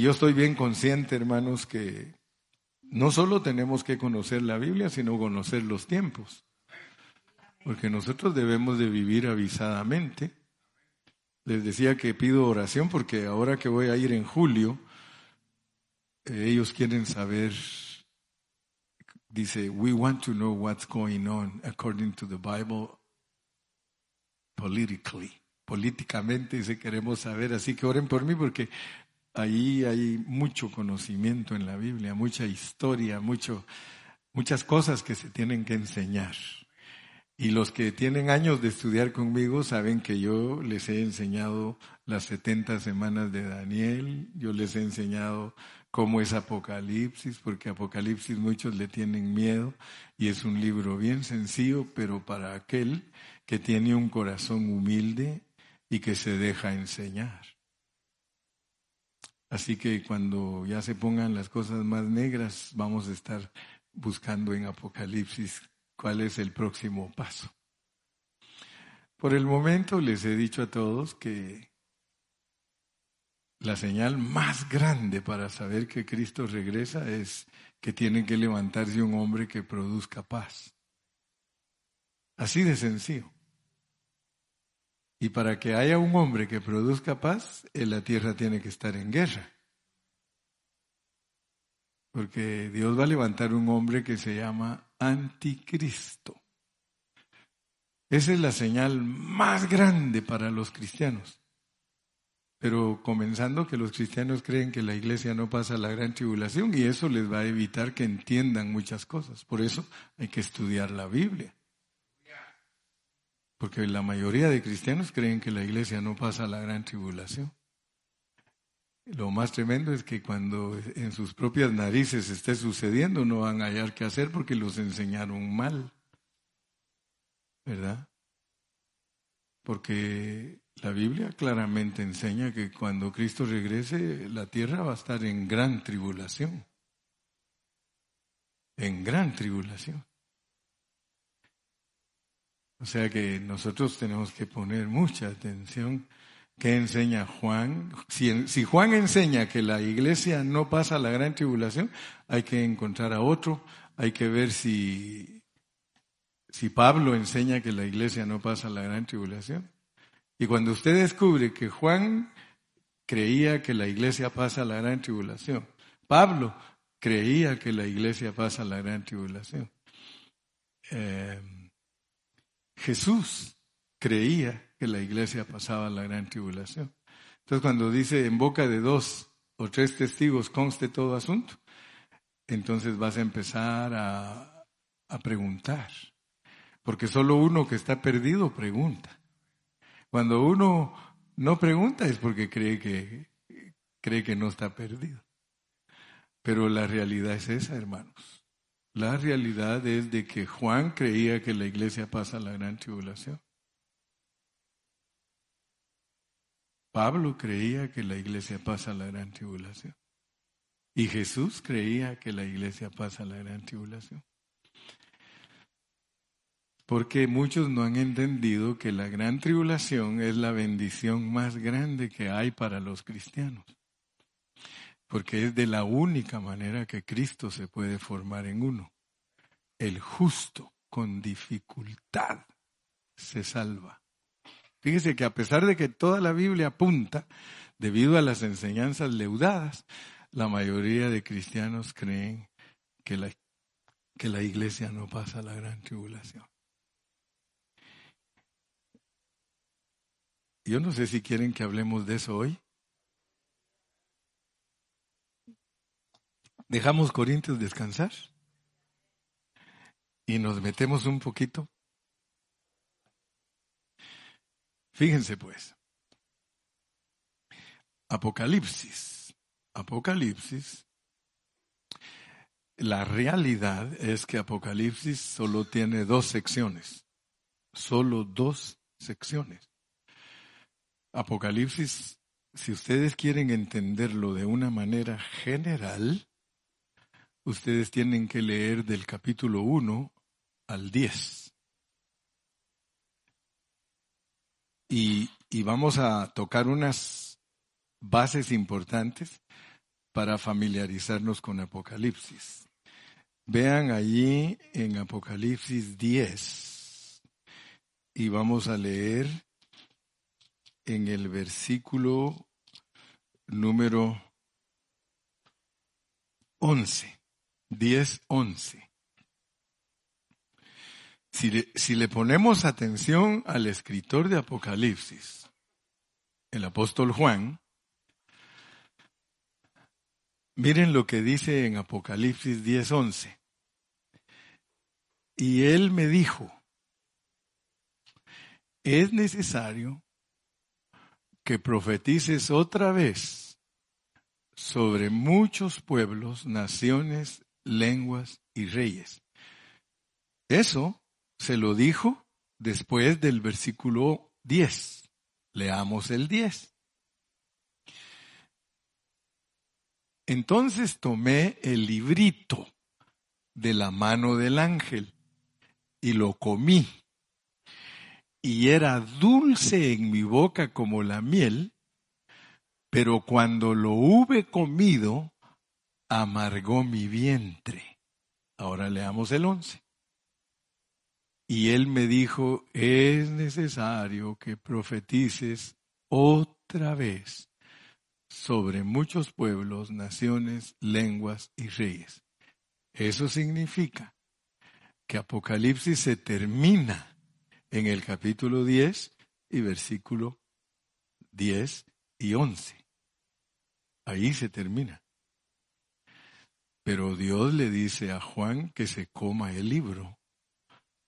Yo estoy bien consciente, hermanos, que no solo tenemos que conocer la Biblia, sino conocer los tiempos. Porque nosotros debemos de vivir avisadamente. Les decía que pido oración porque ahora que voy a ir en julio, eh, ellos quieren saber, dice, we want to know what's going on according to the Bible politically. Políticamente dice, queremos saber, así que oren por mí porque ahí hay mucho conocimiento en la Biblia, mucha historia, mucho, muchas cosas que se tienen que enseñar. Y los que tienen años de estudiar conmigo saben que yo les he enseñado las 70 semanas de Daniel, yo les he enseñado cómo es Apocalipsis, porque Apocalipsis muchos le tienen miedo y es un libro bien sencillo, pero para aquel que tiene un corazón humilde y que se deja enseñar. Así que cuando ya se pongan las cosas más negras, vamos a estar buscando en Apocalipsis cuál es el próximo paso. Por el momento les he dicho a todos que la señal más grande para saber que Cristo regresa es que tiene que levantarse un hombre que produzca paz. Así de sencillo. Y para que haya un hombre que produzca paz, en la tierra tiene que estar en guerra. Porque Dios va a levantar un hombre que se llama anticristo. Esa es la señal más grande para los cristianos. Pero comenzando que los cristianos creen que la iglesia no pasa la gran tribulación y eso les va a evitar que entiendan muchas cosas. Por eso hay que estudiar la Biblia. Porque la mayoría de cristianos creen que la iglesia no pasa la gran tribulación. Lo más tremendo es que cuando en sus propias narices esté sucediendo no van a hallar qué hacer porque los enseñaron mal. ¿Verdad? Porque la Biblia claramente enseña que cuando Cristo regrese la tierra va a estar en gran tribulación. En gran tribulación. O sea que nosotros tenemos que poner mucha atención qué enseña Juan. Si, Juan enseña que la iglesia no pasa la gran tribulación, hay que encontrar a otro, hay que ver si, si Pablo enseña que la iglesia no pasa la gran tribulación. Y cuando usted descubre que Juan creía que la iglesia pasa la gran tribulación, Pablo creía que la iglesia pasa la gran tribulación. Eh, Jesús creía que la iglesia pasaba la gran tribulación. Entonces cuando dice en boca de dos o tres testigos conste todo asunto, entonces vas a empezar a, a preguntar. Porque solo uno que está perdido pregunta. Cuando uno no pregunta es porque cree que, cree que no está perdido. Pero la realidad es esa, hermanos. La realidad es de que Juan creía que la iglesia pasa la gran tribulación. Pablo creía que la iglesia pasa la gran tribulación. Y Jesús creía que la iglesia pasa la gran tribulación. Porque muchos no han entendido que la gran tribulación es la bendición más grande que hay para los cristianos porque es de la única manera que Cristo se puede formar en uno. El justo con dificultad se salva. Fíjese que a pesar de que toda la Biblia apunta, debido a las enseñanzas leudadas, la mayoría de cristianos creen que la, que la iglesia no pasa la gran tribulación. Yo no sé si quieren que hablemos de eso hoy. Dejamos Corintios descansar y nos metemos un poquito. Fíjense pues. Apocalipsis. Apocalipsis. La realidad es que Apocalipsis solo tiene dos secciones. Solo dos secciones. Apocalipsis, si ustedes quieren entenderlo de una manera general, ustedes tienen que leer del capítulo 1 al 10. Y, y vamos a tocar unas bases importantes para familiarizarnos con Apocalipsis. Vean allí en Apocalipsis 10 y vamos a leer en el versículo número 11, 10, 11. Si le, si le ponemos atención al escritor de Apocalipsis, el apóstol Juan, miren lo que dice en Apocalipsis 10:11. Y él me dijo, es necesario que profetices otra vez sobre muchos pueblos, naciones, lenguas y reyes. Eso se lo dijo después del versículo 10. Leamos el 10. Entonces tomé el librito de la mano del ángel y lo comí. Y era dulce en mi boca como la miel, pero cuando lo hube comido, amargó mi vientre. Ahora leamos el once. Y él me dijo, es necesario que profetices otra vez sobre muchos pueblos, naciones, lenguas y reyes. Eso significa que Apocalipsis se termina en el capítulo 10 y versículo 10 y 11. Ahí se termina. Pero Dios le dice a Juan que se coma el libro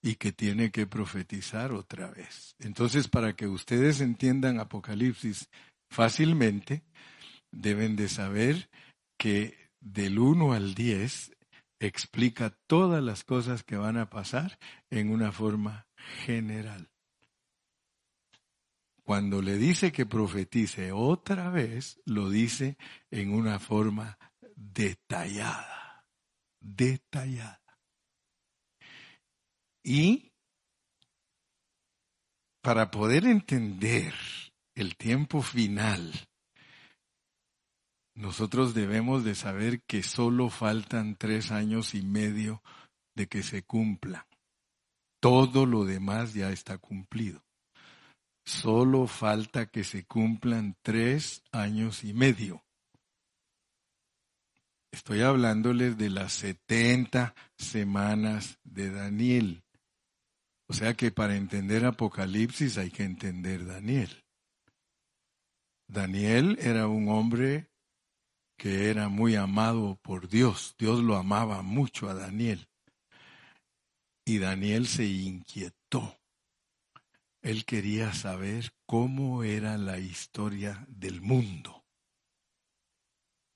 y que tiene que profetizar otra vez. Entonces, para que ustedes entiendan Apocalipsis fácilmente, deben de saber que del 1 al 10 explica todas las cosas que van a pasar en una forma general. Cuando le dice que profetice otra vez, lo dice en una forma detallada, detallada. Y para poder entender el tiempo final, nosotros debemos de saber que solo faltan tres años y medio de que se cumpla. Todo lo demás ya está cumplido. Solo falta que se cumplan tres años y medio. Estoy hablándoles de las setenta semanas de Daniel. O sea que para entender Apocalipsis hay que entender Daniel. Daniel era un hombre que era muy amado por Dios. Dios lo amaba mucho a Daniel. Y Daniel se inquietó. Él quería saber cómo era la historia del mundo.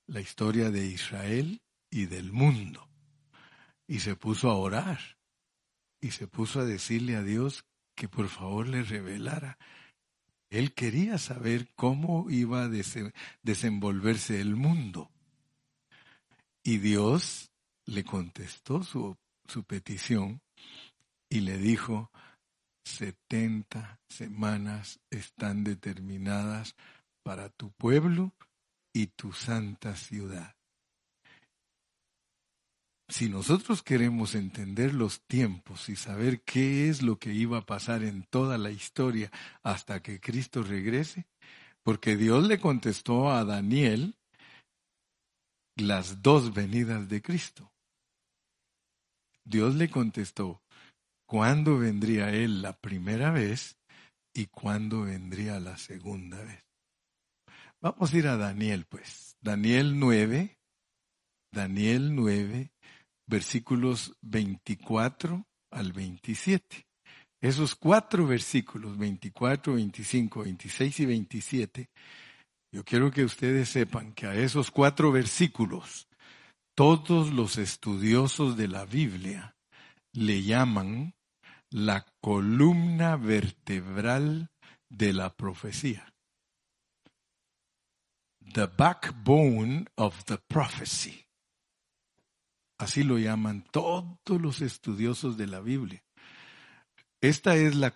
La historia de Israel y del mundo. Y se puso a orar y se puso a decirle a Dios que por favor le revelara. Él quería saber cómo iba a desenvolverse el mundo. Y Dios le contestó su, su petición y le dijo, setenta semanas están determinadas para tu pueblo y tu santa ciudad. Si nosotros queremos entender los tiempos y saber qué es lo que iba a pasar en toda la historia hasta que Cristo regrese, porque Dios le contestó a Daniel las dos venidas de Cristo. Dios le contestó cuándo vendría Él la primera vez y cuándo vendría la segunda vez. Vamos a ir a Daniel, pues. Daniel 9, Daniel 9, versículos 24 al 27. Esos cuatro versículos, 24, 25, 26 y 27, yo quiero que ustedes sepan que a esos cuatro versículos, todos los estudiosos de la Biblia le llaman la columna vertebral de la profecía. The backbone of the prophecy. Así lo llaman todos los estudiosos de la Biblia. Esta es la,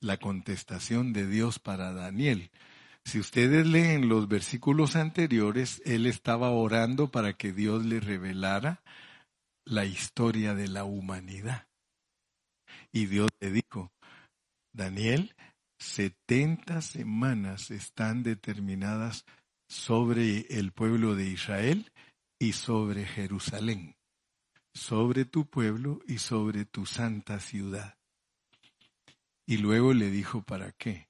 la contestación de Dios para Daniel. Si ustedes leen los versículos anteriores, él estaba orando para que Dios le revelara la historia de la humanidad. Y Dios le dijo, Daniel, setenta semanas están determinadas sobre el pueblo de Israel y sobre Jerusalén, sobre tu pueblo y sobre tu santa ciudad. Y luego le dijo, ¿para qué?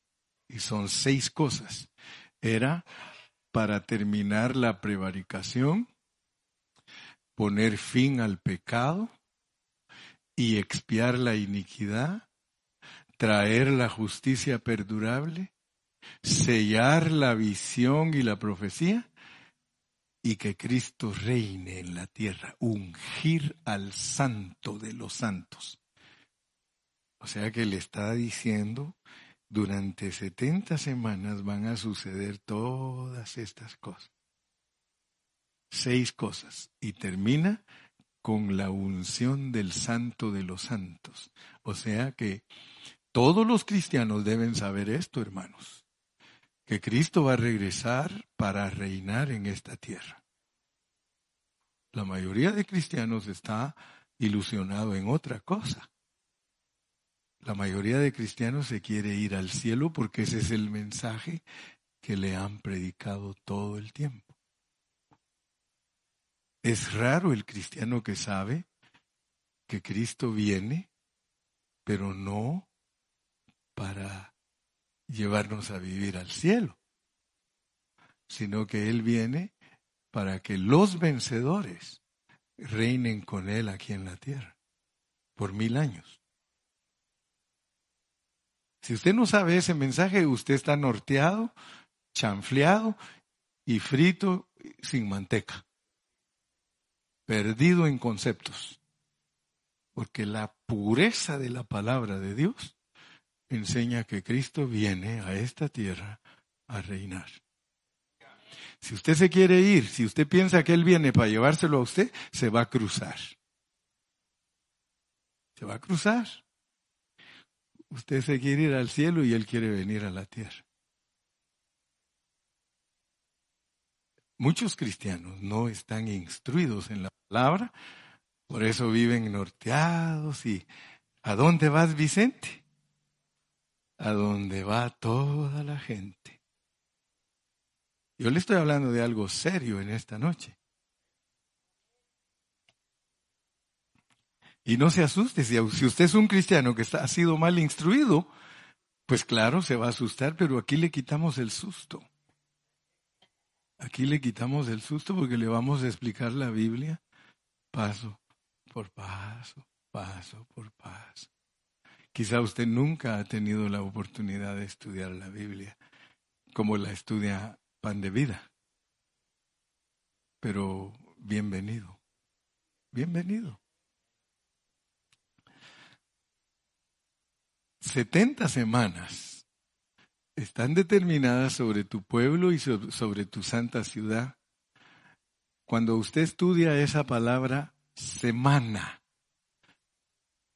Y son seis cosas. Era para terminar la prevaricación, poner fin al pecado y expiar la iniquidad, traer la justicia perdurable, sellar la visión y la profecía y que Cristo reine en la tierra, ungir al santo de los santos. O sea que le está diciendo, durante 70 semanas van a suceder todas estas cosas. Seis cosas. Y termina con la unción del santo de los santos. O sea que todos los cristianos deben saber esto, hermanos, que Cristo va a regresar para reinar en esta tierra. La mayoría de cristianos está ilusionado en otra cosa. La mayoría de cristianos se quiere ir al cielo porque ese es el mensaje que le han predicado todo el tiempo. Es raro el cristiano que sabe que Cristo viene, pero no para llevarnos a vivir al cielo, sino que Él viene para que los vencedores reinen con Él aquí en la tierra por mil años. Si usted no sabe ese mensaje, usted está norteado, chanfleado y frito sin manteca. Perdido en conceptos. Porque la pureza de la palabra de Dios enseña que Cristo viene a esta tierra a reinar. Si usted se quiere ir, si usted piensa que Él viene para llevárselo a usted, se va a cruzar. Se va a cruzar. Usted se quiere ir al cielo y Él quiere venir a la tierra. Muchos cristianos no están instruidos en la palabra, por eso viven norteados y ¿a dónde vas Vicente? A dónde va toda la gente. Yo le estoy hablando de algo serio en esta noche. Y no se asuste, si, usted es un cristiano que está, ha sido mal instruido, pues claro, se va a asustar, pero aquí le quitamos el susto. Aquí le quitamos el susto porque le vamos a explicar la Biblia paso por paso, paso por paso. Quizá usted nunca ha tenido la oportunidad de estudiar la Biblia como la estudia Pan de Vida. Pero bienvenido, bienvenido. 70 semanas están determinadas sobre tu pueblo y sobre tu santa ciudad. Cuando usted estudia esa palabra semana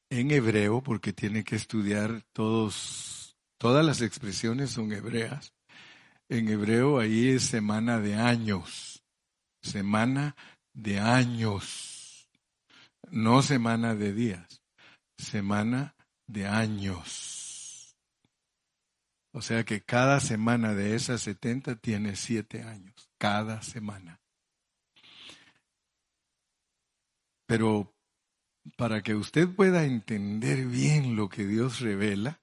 en hebreo, porque tiene que estudiar todos, todas las expresiones son hebreas. En hebreo ahí es semana de años, semana de años, no semana de días, semana de años. O sea que cada semana de esas 70 tiene siete años, cada semana. Pero para que usted pueda entender bien lo que Dios revela,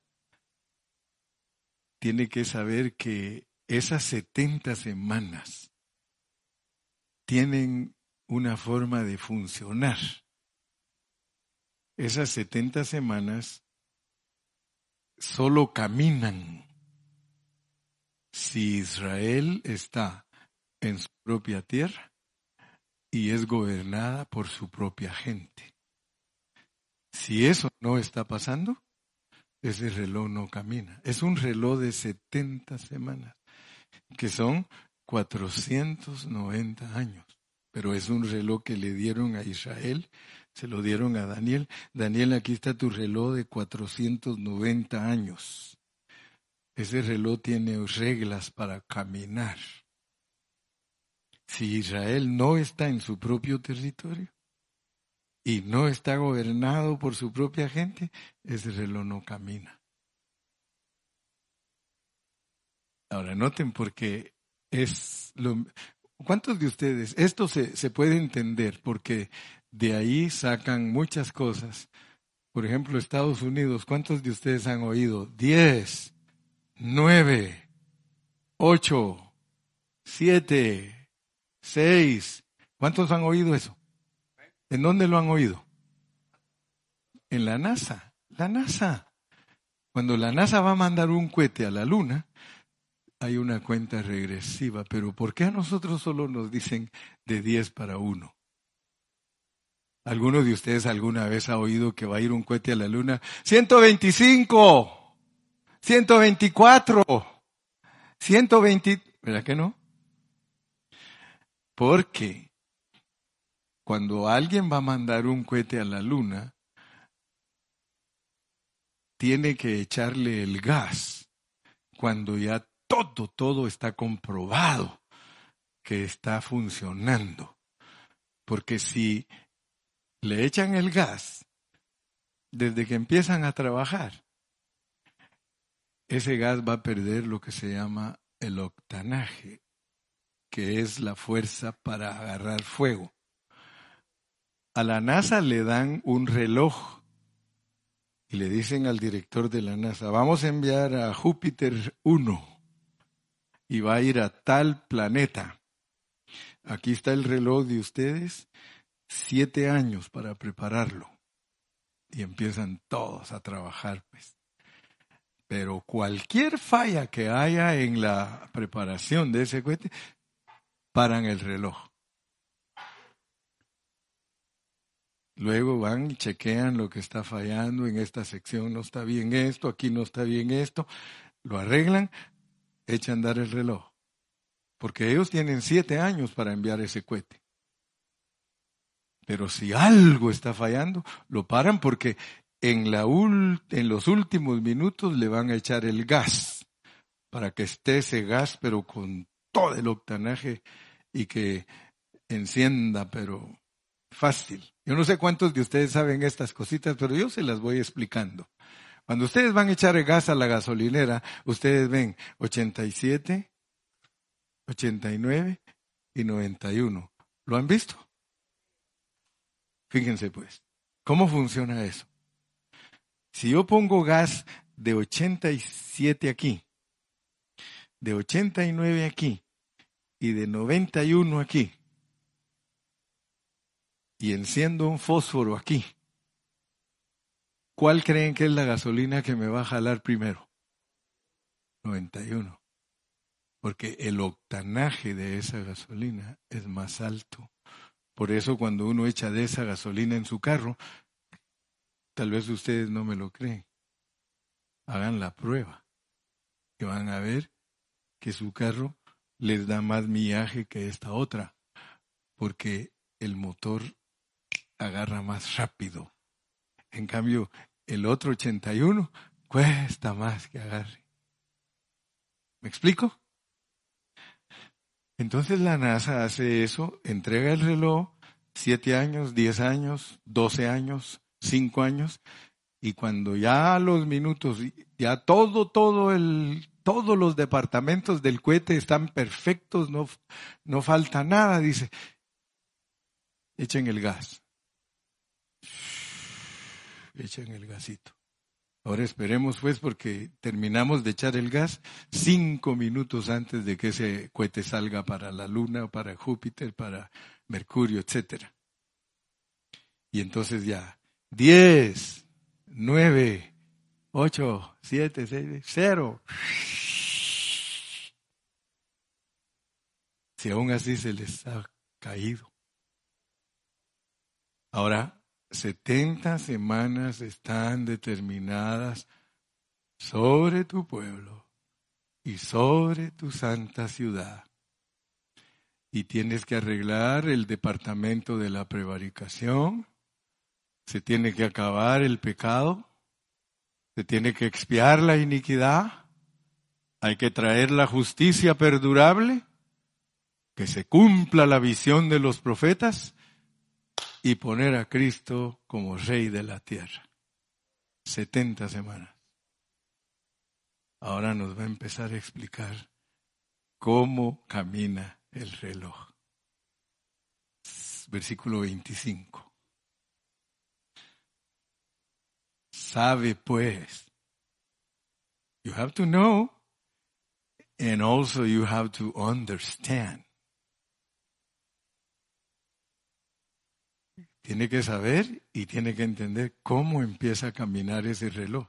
tiene que saber que esas 70 semanas tienen una forma de funcionar. Esas 70 semanas solo caminan si Israel está en su propia tierra y es gobernada por su propia gente. Si eso no está pasando, ese reloj no camina. Es un reloj de 70 semanas, que son 490 años, pero es un reloj que le dieron a Israel se lo dieron a Daniel. Daniel, aquí está tu reloj de 490 años. ese reloj tiene reglas para caminar. Si Israel no está en su propio territorio y no está gobernado por su propia gente, ese reloj no camina. Ahora noten porque es lo... ¿Cuántos de ustedes? Esto se, se puede entender porque de ahí sacan muchas cosas. Por ejemplo, Estados Unidos, ¿cuántos de ustedes han oído? Diez, nueve, ocho, siete, seis. ¿Cuántos han oído eso? ¿En dónde lo han oído? En la NASA. La NASA. Cuando la NASA va a mandar un cohete a la Luna, hay una cuenta regresiva, pero ¿por qué a nosotros solo nos dicen de 10 para 1? ¿Alguno de ustedes alguna vez ha oído que va a ir un cohete a la luna? 125, 124, 120, ¿verdad que no? Porque cuando alguien va a mandar un cohete a la luna, tiene que echarle el gas cuando ya todo, todo está comprobado que está funcionando. Porque si le echan el gas desde que empiezan a trabajar, ese gas va a perder lo que se llama el octanaje, que es la fuerza para agarrar fuego. A la NASA le dan un reloj y le dicen al director de la NASA, vamos a enviar a Júpiter 1 y va a ir a tal planeta. Aquí está el reloj de ustedes, siete años para prepararlo. Y empiezan todos a trabajar, pues. Pero cualquier falla que haya en la preparación de ese cohete, paran el reloj. Luego van y chequean lo que está fallando, en esta sección no está bien esto, aquí no está bien esto, lo arreglan, echa a andar el reloj. Porque ellos tienen siete años para enviar ese cohete. Pero si algo está fallando, lo paran porque en, la en los últimos minutos le van a echar el gas para que esté ese gas, pero con todo el octanaje y que encienda, pero fácil. Yo no sé cuántos de ustedes saben estas cositas, pero yo se las voy explicando. Cuando ustedes van a echar gas a la gasolinera, ustedes ven 87, 89 y 91. ¿Lo han visto? Fíjense pues, ¿cómo funciona eso? Si yo pongo gas de 87 aquí, de 89 aquí y de 91 aquí, y enciendo un fósforo aquí, ¿Cuál creen que es la gasolina que me va a jalar primero? 91. Porque el octanaje de esa gasolina es más alto. Por eso cuando uno echa de esa gasolina en su carro, tal vez ustedes no me lo creen. Hagan la prueba. Que van a ver que su carro les da más millaje que esta otra. Porque el motor agarra más rápido en cambio, el otro 81 cuesta más que agarre. ¿Me explico? Entonces la NASA hace eso, entrega el reloj, siete años, diez años, doce años, cinco años, y cuando ya los minutos, ya todo, todo el, todos los departamentos del cohete están perfectos, no, no falta nada, dice, echen el gas echen el gasito. Ahora esperemos pues porque terminamos de echar el gas cinco minutos antes de que ese cohete salga para la Luna, para Júpiter, para Mercurio, etcétera. Y entonces ya, diez, nueve, ocho, siete, seis, cero. Si aún así se les ha caído. Ahora, 70 semanas están determinadas sobre tu pueblo y sobre tu santa ciudad. Y tienes que arreglar el departamento de la prevaricación, se tiene que acabar el pecado, se tiene que expiar la iniquidad Hay que traer la justicia perdurable, que se cumpla la visión de los profetas y poner a Cristo como rey de la tierra. 70 semanas. Ahora nos va a empezar a explicar cómo camina el reloj. Versículo 25. Sabe pues. You have to know and also you have to understand. Tiene que saber y tiene que entender cómo empieza a caminar ese reloj.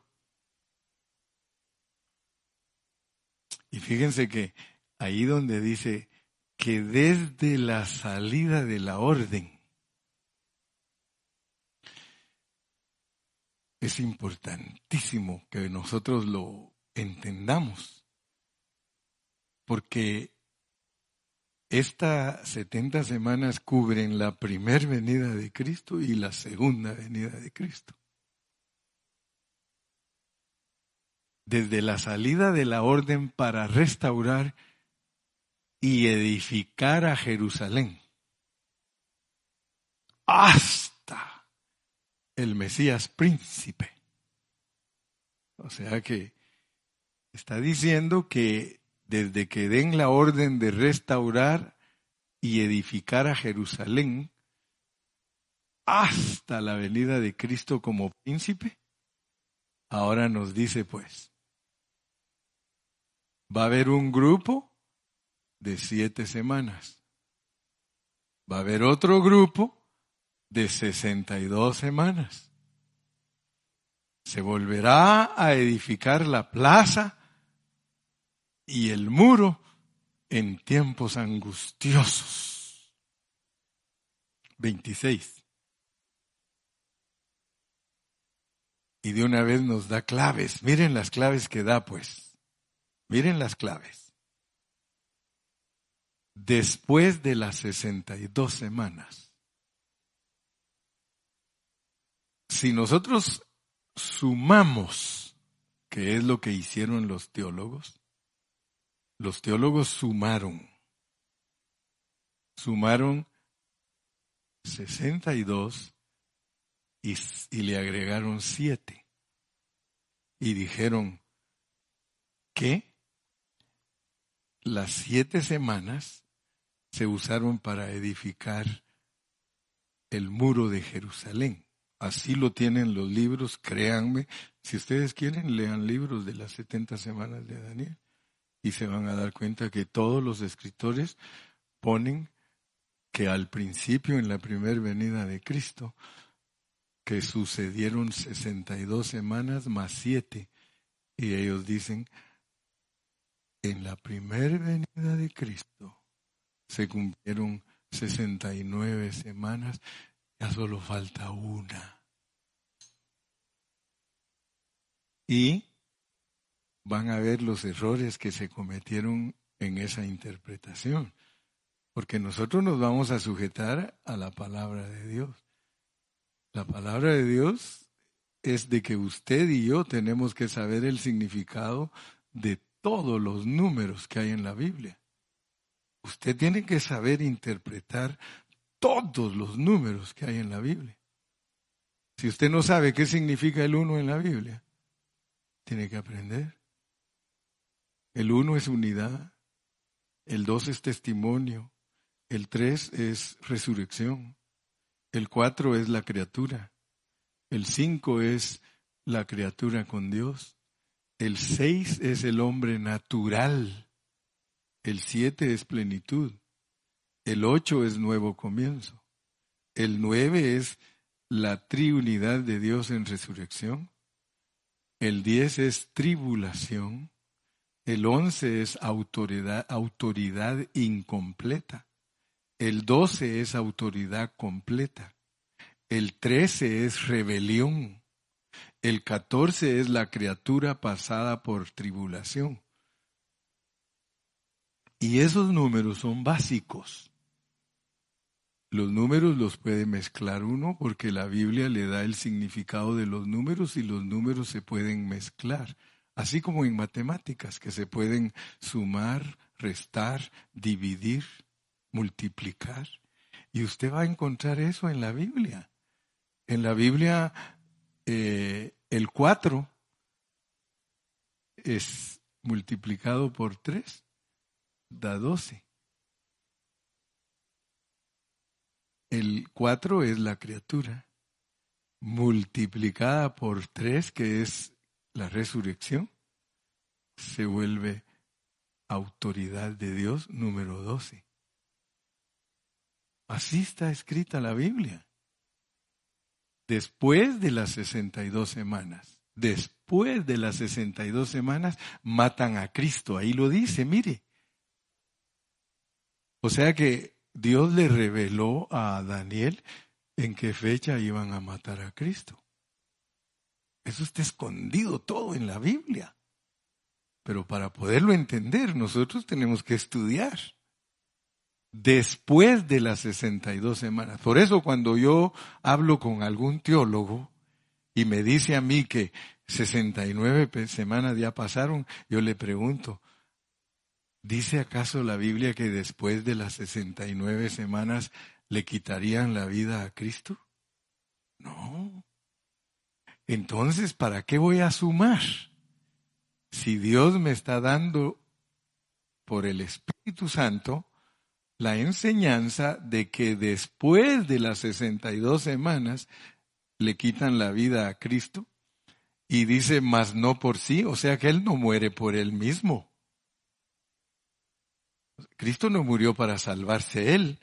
Y fíjense que ahí donde dice que desde la salida de la orden es importantísimo que nosotros lo entendamos, porque estas 70 semanas cubren la primera venida de Cristo y la segunda venida de Cristo. Desde la salida de la orden para restaurar y edificar a Jerusalén hasta el Mesías príncipe. O sea que está diciendo que desde que den la orden de restaurar y edificar a Jerusalén hasta la venida de Cristo como príncipe, ahora nos dice pues, va a haber un grupo de siete semanas. Va a haber otro grupo de sesenta y dos semanas. Se volverá a edificar la plaza y el muro en tiempos angustiosos. 26. Y de una vez nos da claves. Miren las claves que da, pues. Miren las claves después de las 62 semanas. Si nosotros sumamos, que es lo que hicieron los teólogos, los teólogos sumaron, sumaron 62 y, y le agregaron 7 y dijeron que las siete semanas se usaron para edificar el muro de Jerusalén. Así lo tienen los libros, créanme. Si ustedes quieren, lean libros de las 70 semanas de Daniel y se van a dar cuenta que todos los escritores ponen que al principio, en la primera venida de Cristo, que sucedieron 62 semanas más 7, y ellos dicen, en la primera venida de Cristo, se cumplieron 69 semanas, ya solo falta una. Y van a ver los errores que se cometieron en esa interpretación, porque nosotros nos vamos a sujetar a la palabra de Dios. La palabra de Dios es de que usted y yo tenemos que saber el significado de todos los números que hay en la Biblia. Usted tiene que saber interpretar todos los números que hay en la Biblia. Si usted no sabe qué significa el uno en la Biblia, tiene que aprender. El uno es unidad, el dos es testimonio, el tres es resurrección, el cuatro es la criatura, el cinco es la criatura con Dios, el seis es el hombre natural, el siete es plenitud. El ocho es nuevo comienzo. El nueve es la triunidad de Dios en resurrección. El diez es tribulación. El once es autoridad, incompleta. El doce es autoridad completa. El trece es rebelión. El catorce es la criatura pasada por tribulación. Y esos números son básicos. Los números los puede mezclar uno porque la Biblia le da el significado de los números y los números se pueden mezclar. Así como en matemáticas, que se pueden sumar, restar, dividir, multiplicar. Y usted va a encontrar eso en la Biblia. En la Biblia, eh, el 4 es multiplicado por 3, da 12. El 4 es la criatura, multiplicada por 3, que es la resurrección, se vuelve autoridad de Dios número 12. Así está escrita la Biblia. Después de las 62 semanas, después de las 62 semanas, matan a Cristo. Ahí lo dice, mire. O sea que Dios le reveló a Daniel en qué fecha iban a matar a Cristo. Eso está escondido todo en la Biblia. Pero para poderlo entender, nosotros tenemos que estudiar después de las 62 semanas. Por eso cuando yo hablo con algún teólogo y me dice a mí que 69 semanas ya pasaron, yo le pregunto, ¿dice acaso la Biblia que después de las 69 semanas le quitarían la vida a Cristo? No. Entonces, ¿para qué voy a sumar? Si Dios me está dando por el Espíritu Santo la enseñanza de que después de las 62 semanas le quitan la vida a Cristo y dice, mas no por sí, o sea que Él no muere por Él mismo. Cristo no murió para salvarse Él.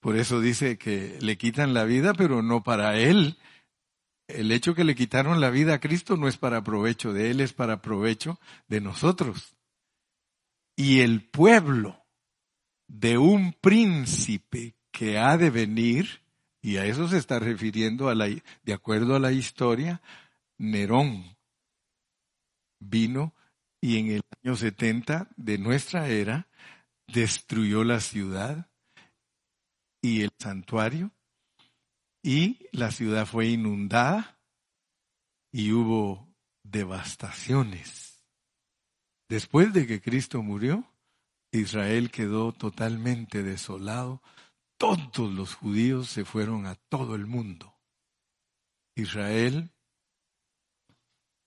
Por eso dice que le quitan la vida, pero no para Él. El hecho que le quitaron la vida a Cristo no es para provecho de Él, es para provecho de nosotros. Y el pueblo de un príncipe que ha de venir, y a eso se está refiriendo a la, de acuerdo a la historia, Nerón vino y en el año 70 de nuestra era destruyó la ciudad y el santuario y la ciudad fue inundada y hubo devastaciones. Después de que Cristo murió, Israel quedó totalmente desolado. Todos los judíos se fueron a todo el mundo. Israel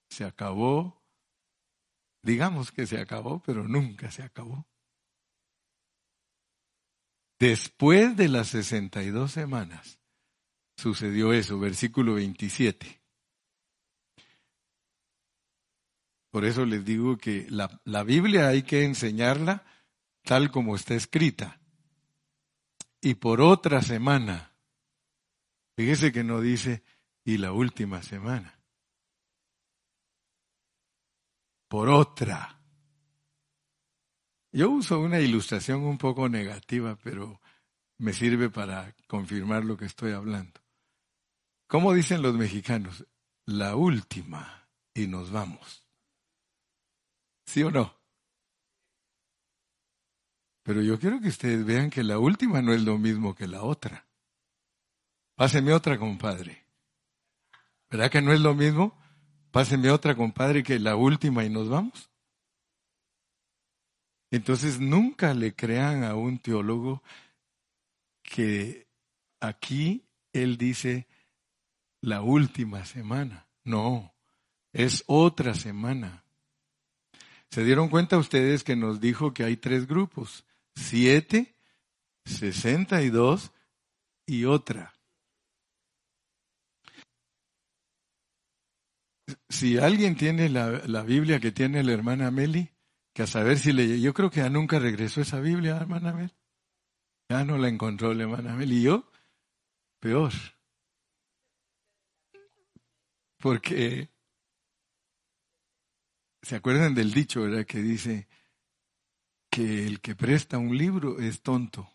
se acabó, digamos que se acabó, pero nunca se acabó. Después de las 62 semanas sucedió eso, versículo 27. Por eso les digo que la, la Biblia hay que enseñarla tal como está escrita. Y por otra semana, fíjese que no dice, y la última semana. Por otra. Yo uso una ilustración un poco negativa, pero me sirve para confirmar lo que estoy hablando. ¿Cómo dicen los mexicanos? La última y nos vamos. ¿Sí o no? Pero yo quiero que ustedes vean que la última no es lo mismo que la otra. Páseme otra, compadre. ¿Verdad que no es lo mismo? Páseme otra, compadre, que la última y nos vamos. Entonces nunca le crean a un teólogo que aquí él dice la última semana. No, es otra semana. ¿Se dieron cuenta ustedes que nos dijo que hay tres grupos? 7, 62 y otra. Si alguien tiene la, Biblia que tiene la hermana Meli, que a saber si le... Yo creo que ya nunca regresó esa Biblia, hermana Meli. Ya no la encontró la hermana Meli. Y yo, peor. Porque, ¿se acuerdan del dicho, verdad? Que dice, que el que presta un libro es tonto,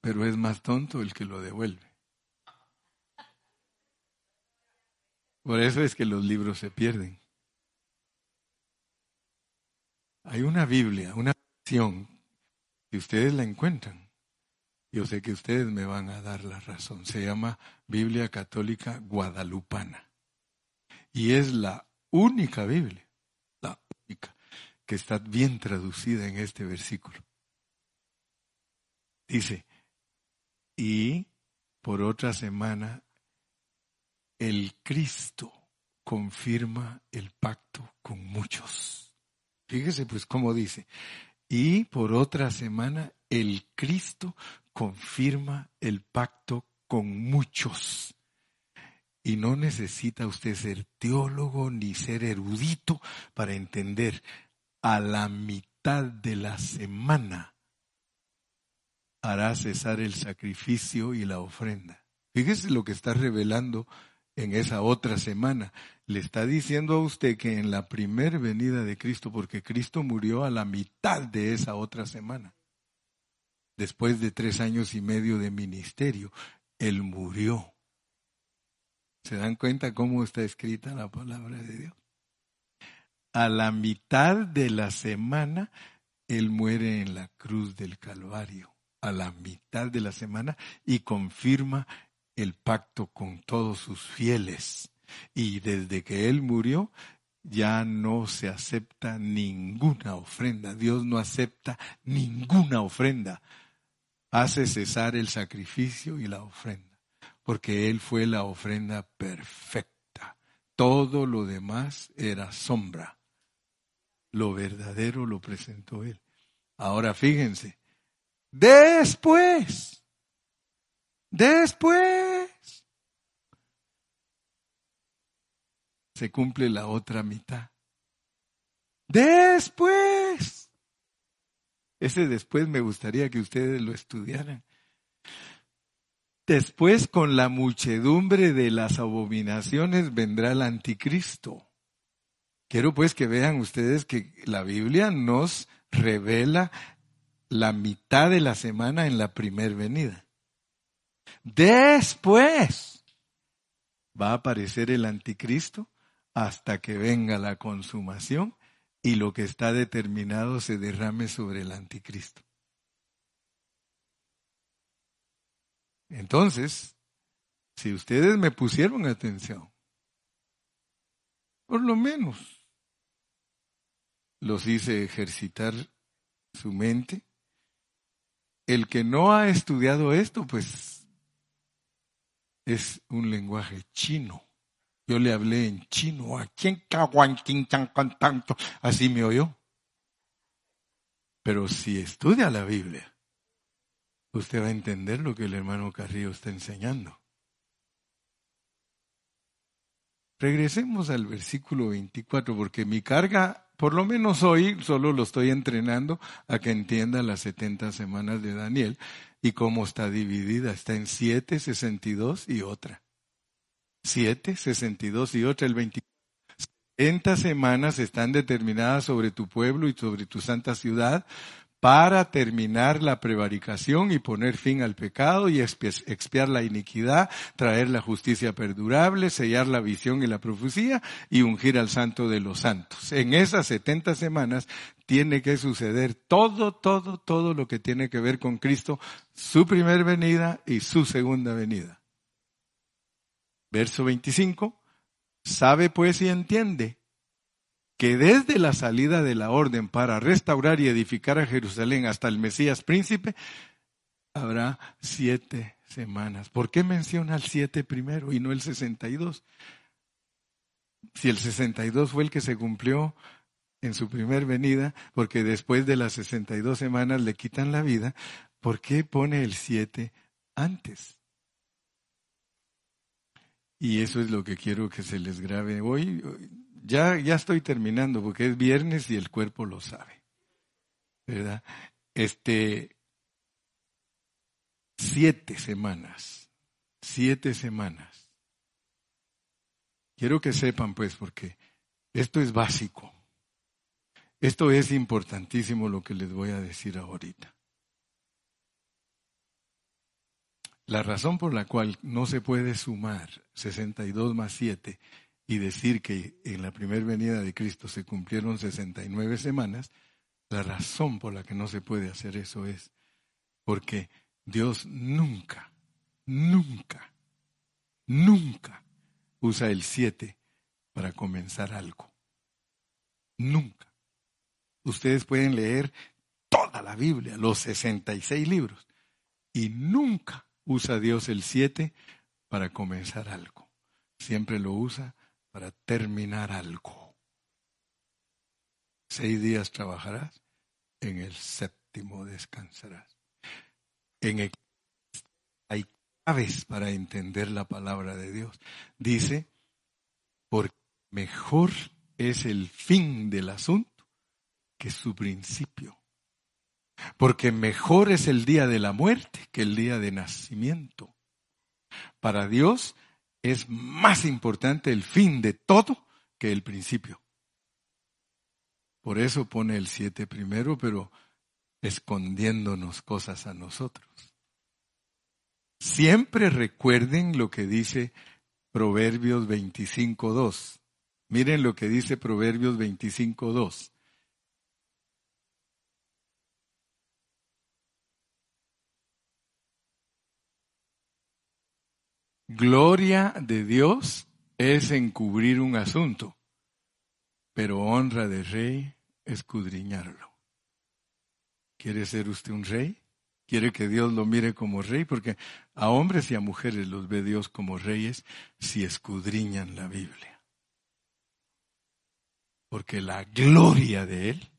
pero es más tonto el que lo devuelve. Por eso es que los libros se pierden. Hay una Biblia, una versión, si ustedes la encuentran. Yo sé que ustedes me van a dar la razón. Se llama Biblia Católica Guadalupana. Y es la única Biblia, la única, que está bien traducida en este versículo. Dice, y por otra semana el Cristo confirma el pacto con muchos. Fíjese pues cómo dice, y por otra semana el Cristo confirma el pacto con muchos. Y no necesita usted ser teólogo ni ser erudito para entender. A la mitad de la semana hará cesar el sacrificio y la ofrenda. Fíjese lo que está revelando en esa otra semana. Le está diciendo a usted que en la primer venida de Cristo, porque Cristo murió a la mitad de esa otra semana, después de tres años y medio de ministerio, Él murió. ¿Se dan cuenta cómo está escrita la palabra de Dios? A la mitad de la semana, Él muere en la cruz del Calvario, a la mitad de la semana, y confirma el pacto con todos sus fieles. Y desde que Él murió, ya no se acepta ninguna ofrenda. Dios no acepta ninguna ofrenda. Hace cesar el sacrificio y la ofrenda, porque Él fue la ofrenda perfecta. Todo lo demás era sombra. Lo verdadero lo presentó Él. Ahora fíjense, después Después se cumple la otra mitad. Después. Ese después me gustaría que ustedes lo estudiaran. Después con la muchedumbre de las abominaciones vendrá el anticristo. Quiero pues que vean ustedes que la Biblia nos revela la mitad de la semana en la primer venida. Después va a aparecer el anticristo hasta que venga la consumación y lo que está determinado se derrame sobre el anticristo. Entonces, si ustedes me pusieron atención, por lo menos los hice ejercitar su mente. El que no ha estudiado esto, pues es un lenguaje chino. Yo le hablé en chino, a tanto, así me oyó. Pero si estudia la Biblia, usted va a entender lo que el hermano Carrillo está enseñando. Regresemos al versículo 24, porque mi carga, por lo menos hoy, solo lo estoy entrenando a que entienda las 70 semanas de Daniel y cómo está dividida. Está en 7, 62 y otra. 7, 62 y otra. El 24. 70 semanas están determinadas sobre tu pueblo y sobre tu santa ciudad para terminar la prevaricación y poner fin al pecado y expiar la iniquidad, traer la justicia perdurable, sellar la visión y la profecía y ungir al santo de los santos. En esas 70 semanas tiene que suceder todo, todo, todo lo que tiene que ver con Cristo, su primer venida y su segunda venida. Verso 25. Sabe pues y entiende que desde la salida de la orden para restaurar y edificar a Jerusalén hasta el Mesías príncipe, habrá siete semanas. ¿Por qué menciona el siete primero y no el 62? Si el 62 fue el que se cumplió en su primer venida, porque después de las 62 semanas le quitan la vida, ¿por qué pone el siete antes? Y eso es lo que quiero que se les grabe hoy ya, ya estoy terminando porque es viernes y el cuerpo lo sabe. ¿Verdad? Este, siete semanas, siete semanas. Quiero que sepan pues porque esto es básico. Esto es importantísimo lo que les voy a decir ahorita. La razón por la cual no se puede sumar 62 más 7 y decir que en la primera venida de Cristo se cumplieron 69 semanas, la razón por la que no se puede hacer eso es porque Dios nunca, nunca, nunca usa el 7 para comenzar algo. Nunca. Ustedes pueden leer toda la Biblia, los 66 libros, y nunca usa Dios el 7 para comenzar algo. Siempre lo usa para terminar algo. Seis días trabajarás, en el séptimo descansarás. En el hay claves para entender la palabra de Dios. Dice, porque mejor es el fin del asunto que su principio. Porque mejor es el día de la muerte que el día de nacimiento. Para Dios es más importante el fin de todo que el principio. Por eso pone el siete primero, pero escondiéndonos cosas a nosotros. Siempre recuerden lo que dice Proverbios 25.2. Miren lo que dice Proverbios 25.2. Gloria de Dios es encubrir un asunto, pero honra de rey escudriñarlo. ¿Quiere ser usted un rey? ¿Quiere que Dios lo mire como rey? Porque a hombres y a mujeres los ve Dios como reyes si escudriñan la Biblia. Porque la gloria de Él,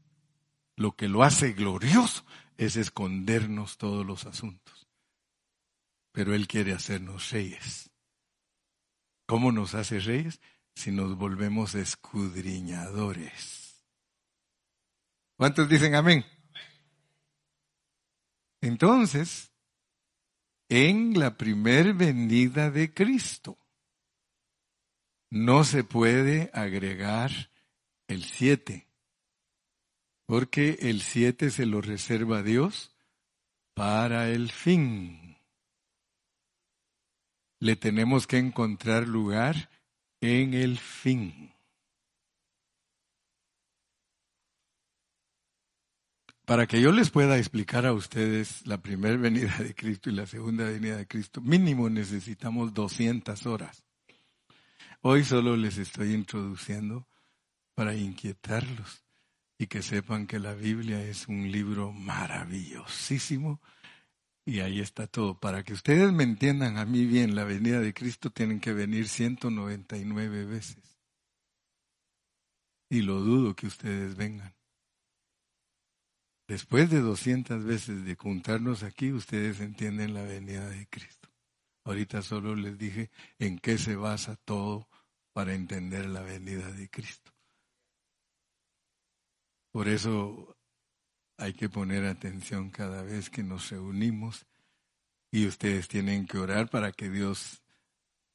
lo que lo hace glorioso, es escondernos todos los asuntos. Pero Él quiere hacernos reyes. ¿Cómo nos hace reyes? Si nos volvemos escudriñadores. ¿Cuántos dicen amén? Entonces, en la primer venida de Cristo, no se puede agregar el siete, porque el siete se lo reserva Dios para el fin. Le tenemos que encontrar lugar en el fin. para que yo les pueda explicar a ustedes la primera venida de Cristo y la segunda venida de Cristo, mínimo necesitamos 200 horas. Hoy solo les estoy introduciendo para inquietarlos y que sepan que la Biblia es un libro maravillosísimo y ahí está todo. Para que ustedes me entiendan a mí bien, la venida de Cristo tienen que venir 199 veces. Y lo dudo que ustedes vengan. Después de 200 veces de juntarnos aquí, ustedes entienden la venida de Cristo. Ahorita solo les dije en qué se basa todo para entender la venida de Cristo. Por eso hay que poner atención cada vez que nos reunimos y ustedes tienen que orar para que Dios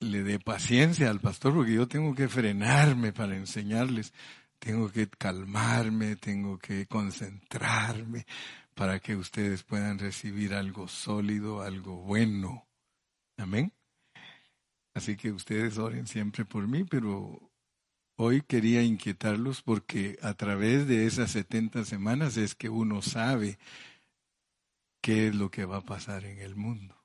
le dé paciencia al pastor, porque yo tengo que frenarme para enseñarles tengo que calmarme, tengo que concentrarme para que ustedes puedan recibir algo sólido, algo bueno. Amén. Así que ustedes oren siempre por mí, pero hoy quería inquietarlos porque a través de esas 70 semanas es que uno sabe qué es lo que va a pasar en el mundo.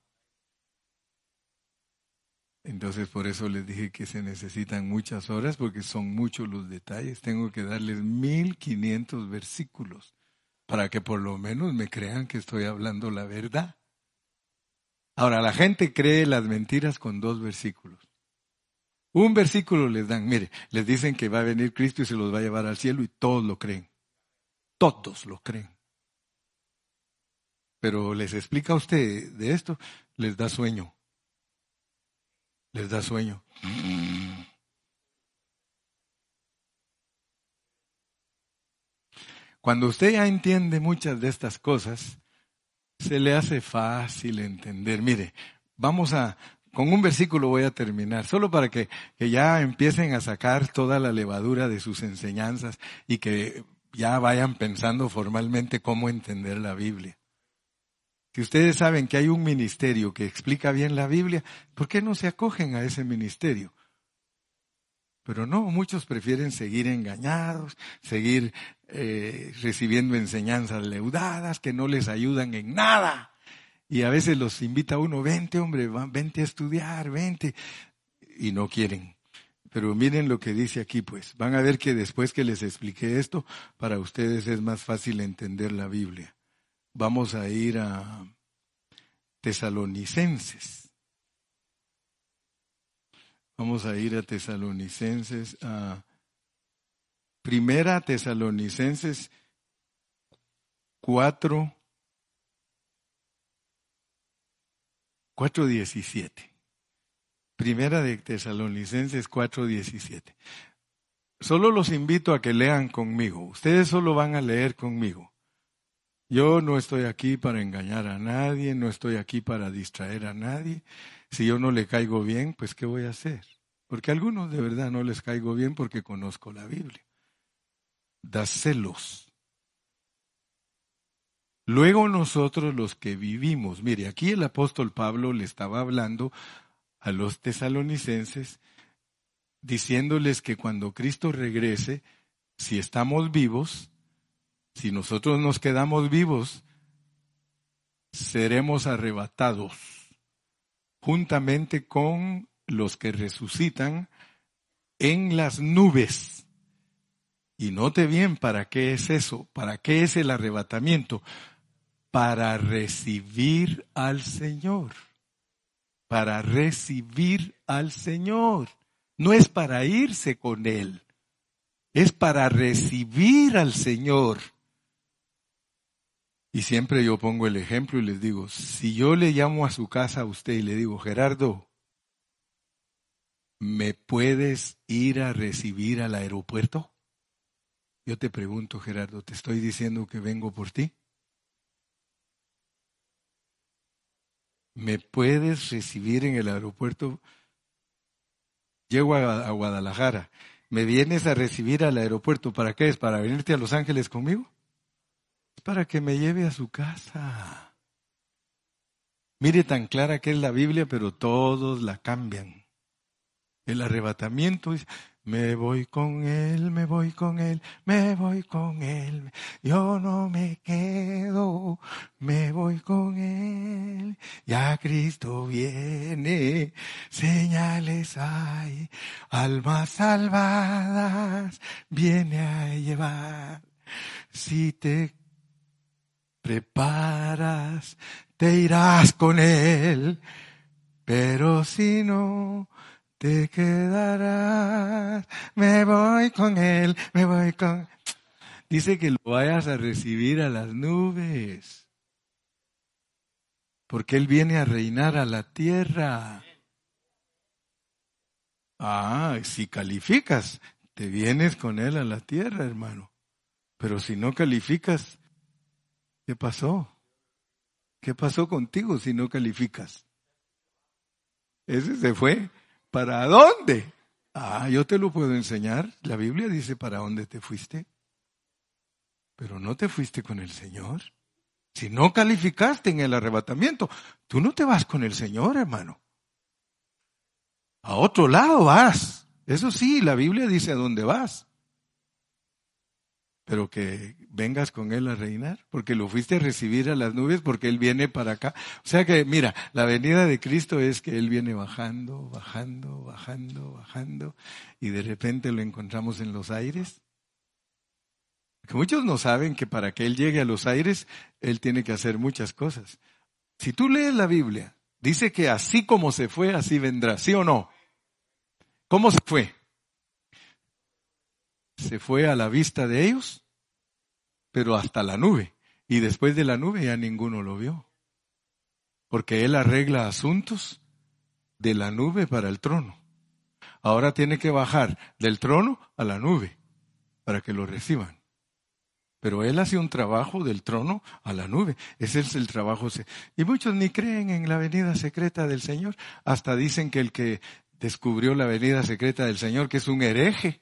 Entonces por eso les dije que se necesitan muchas horas porque son muchos los detalles. Tengo que darles 1500 versículos para que por lo menos me crean que estoy hablando la verdad. Ahora, la gente cree las mentiras con dos versículos. Un versículo les dan, mire, les dicen que va a venir Cristo y se los va a llevar al cielo y todos lo creen. Todos lo creen. Pero les explica a usted de esto, les da sueño les da sueño. Cuando usted ya entiende muchas de estas cosas, se le hace fácil entender. Mire, vamos a, con un versículo voy a terminar, solo para que, que ya empiecen a sacar toda la levadura de sus enseñanzas y que ya vayan pensando formalmente cómo entender la Biblia. Si ustedes saben que hay un ministerio que explica bien la Biblia, ¿por qué no se acogen a ese ministerio? Pero no, muchos prefieren seguir engañados, seguir eh, recibiendo enseñanzas leudadas que no les ayudan en nada. Y a veces los invita uno, vente hombre, vente a estudiar, vente. Y no quieren. Pero miren lo que dice aquí, pues. Van a ver que después que les expliqué esto, para ustedes es más fácil entender la Biblia. Vamos a ir a Tesalonicenses. Vamos a ir a Tesalonicenses, a Primera Tesalonicenses 4, 4.17. Primera de Tesalonicenses 4.17. Solo los invito a que lean conmigo. Ustedes solo van a leer conmigo. Yo no estoy aquí para engañar a nadie, no estoy aquí para distraer a nadie. Si yo no le caigo bien, pues ¿qué voy a hacer? Porque a algunos de verdad no les caigo bien porque conozco la Biblia. Da celos Luego nosotros los que vivimos, mire, aquí el apóstol Pablo le estaba hablando a los tesalonicenses, diciéndoles que cuando Cristo regrese, si estamos vivos, si nosotros nos quedamos vivos, seremos arrebatados juntamente con los que resucitan en las nubes. Y note bien para qué es eso, para qué es el arrebatamiento para recibir al Señor. Para recibir al Señor. No es para irse con Él. Es para recibir al Señor. Y siempre yo pongo el ejemplo y les digo, si yo le llamo a su casa a usted y le digo, Gerardo, ¿me puedes ir a recibir al aeropuerto? Yo te pregunto, Gerardo, ¿te estoy diciendo que vengo por ti? ¿Me puedes recibir en el aeropuerto? Llego a, Guadalajara. ¿Me vienes a recibir al aeropuerto? ¿Para qué es? ¿Para venirte a Los Ángeles conmigo? Es para que me lleve a su casa. Mire tan clara que es la Biblia, pero todos la cambian. El arrebatamiento es, me voy con él, me voy con él, me voy con él. Yo no me quedo, me voy con él. Ya Cristo viene, señales hay, almas salvadas, viene a llevar. Si te preparas, te irás con él. Pero si no, te quedarás. Me voy con él, me voy con... Dice que lo vayas a recibir a las nubes. Porque él viene a reinar a la tierra. Ah, si calificas, te vienes con él a la tierra, hermano. Pero si no calificas, ¿qué pasó? ¿Qué pasó contigo si no calificas? Ese se fue. ¿Para dónde? Ah, yo te lo puedo enseñar. La Biblia dice para dónde te fuiste. Pero no te fuiste con el Señor. Si no calificaste en el arrebatamiento, tú no te vas con el Señor, hermano. A otro lado vas. Eso sí, la Biblia dice a dónde vas pero que vengas con Él a reinar, porque lo fuiste a recibir a las nubes, porque Él viene para acá. O sea que, mira, la venida de Cristo es que Él viene bajando, bajando, bajando, bajando, y de repente lo encontramos en los aires. Muchos no saben que para que Él llegue a los aires, Él tiene que hacer muchas cosas. Si tú lees la Biblia, dice que así como se fue, así vendrá, ¿sí o no? ¿Cómo se fue? Se fue a la vista de ellos, pero hasta la nube. Y después de la nube ya ninguno lo vio. Porque Él arregla asuntos de la nube para el trono. Ahora tiene que bajar del trono a la nube para que lo reciban. Pero Él hace un trabajo del trono a la nube. Ese es el trabajo. Y muchos ni creen en la venida secreta del Señor. Hasta dicen que el que descubrió la venida secreta del Señor, que es un hereje,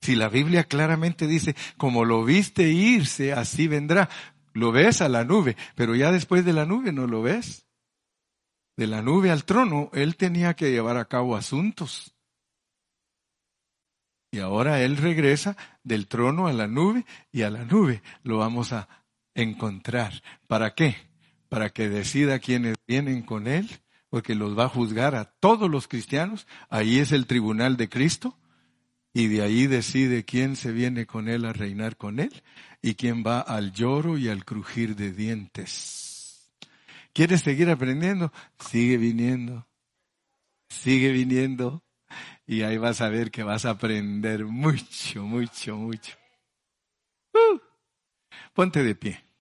si la Biblia claramente dice, como lo viste irse, así vendrá. Lo ves a la nube, pero ya después de la nube no lo ves. De la nube al trono, él tenía que llevar a cabo asuntos. Y ahora él regresa del trono a la nube y a la nube lo vamos a encontrar. ¿Para qué? Para que decida quiénes vienen con él porque los va a juzgar a todos los cristianos. Ahí es el tribunal de Cristo y de ahí decide quién se viene con él a reinar con él y quién va al lloro y al crujir de dientes. ¿Quieres seguir aprendiendo? Sigue viniendo. Sigue viniendo. Y ahí vas a ver que vas a aprender mucho, mucho, mucho. Uh. ponte de pie.